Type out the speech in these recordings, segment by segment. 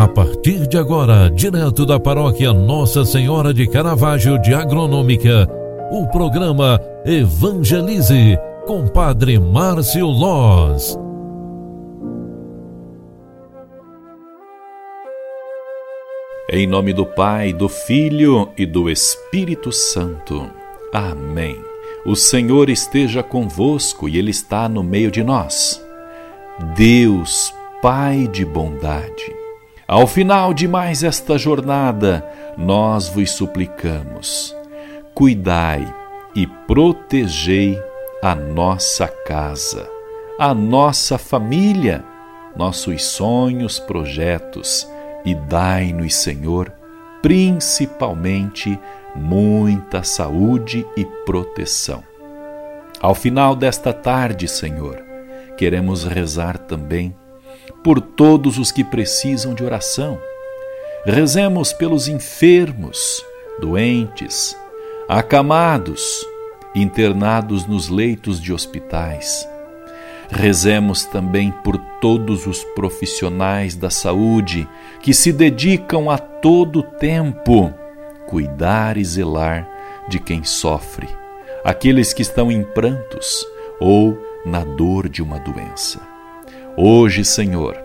A partir de agora, direto da paróquia Nossa Senhora de Caravaggio de Agronômica, o programa Evangelize com Padre Márcio Loz. Em nome do Pai, do Filho e do Espírito Santo. Amém. O Senhor esteja convosco e Ele está no meio de nós. Deus, Pai de bondade ao final de mais esta jornada, nós vos suplicamos: cuidai e protegei a nossa casa, a nossa família, nossos sonhos, projetos e dai-nos, Senhor, principalmente muita saúde e proteção. Ao final desta tarde, Senhor, queremos rezar também por todos os que precisam de oração. Rezemos pelos enfermos, doentes, acamados, internados nos leitos de hospitais. Rezemos também por todos os profissionais da saúde que se dedicam a todo tempo cuidar e zelar de quem sofre, aqueles que estão em prantos ou na dor de uma doença. Hoje, Senhor,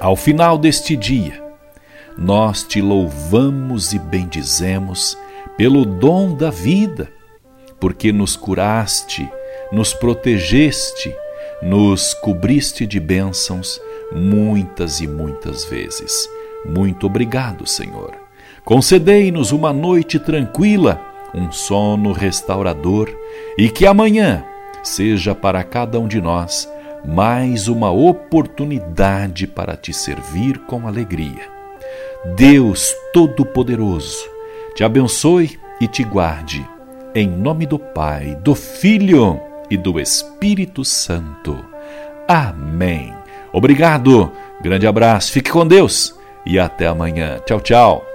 ao final deste dia, nós te louvamos e bendizemos pelo dom da vida, porque nos curaste, nos protegeste, nos cobriste de bênçãos muitas e muitas vezes. Muito obrigado, Senhor. Concedei-nos uma noite tranquila, um sono restaurador e que amanhã seja para cada um de nós mais uma oportunidade para te servir com alegria. Deus Todo-Poderoso, te abençoe e te guarde. Em nome do Pai, do Filho e do Espírito Santo. Amém. Obrigado, grande abraço, fique com Deus e até amanhã. Tchau, tchau.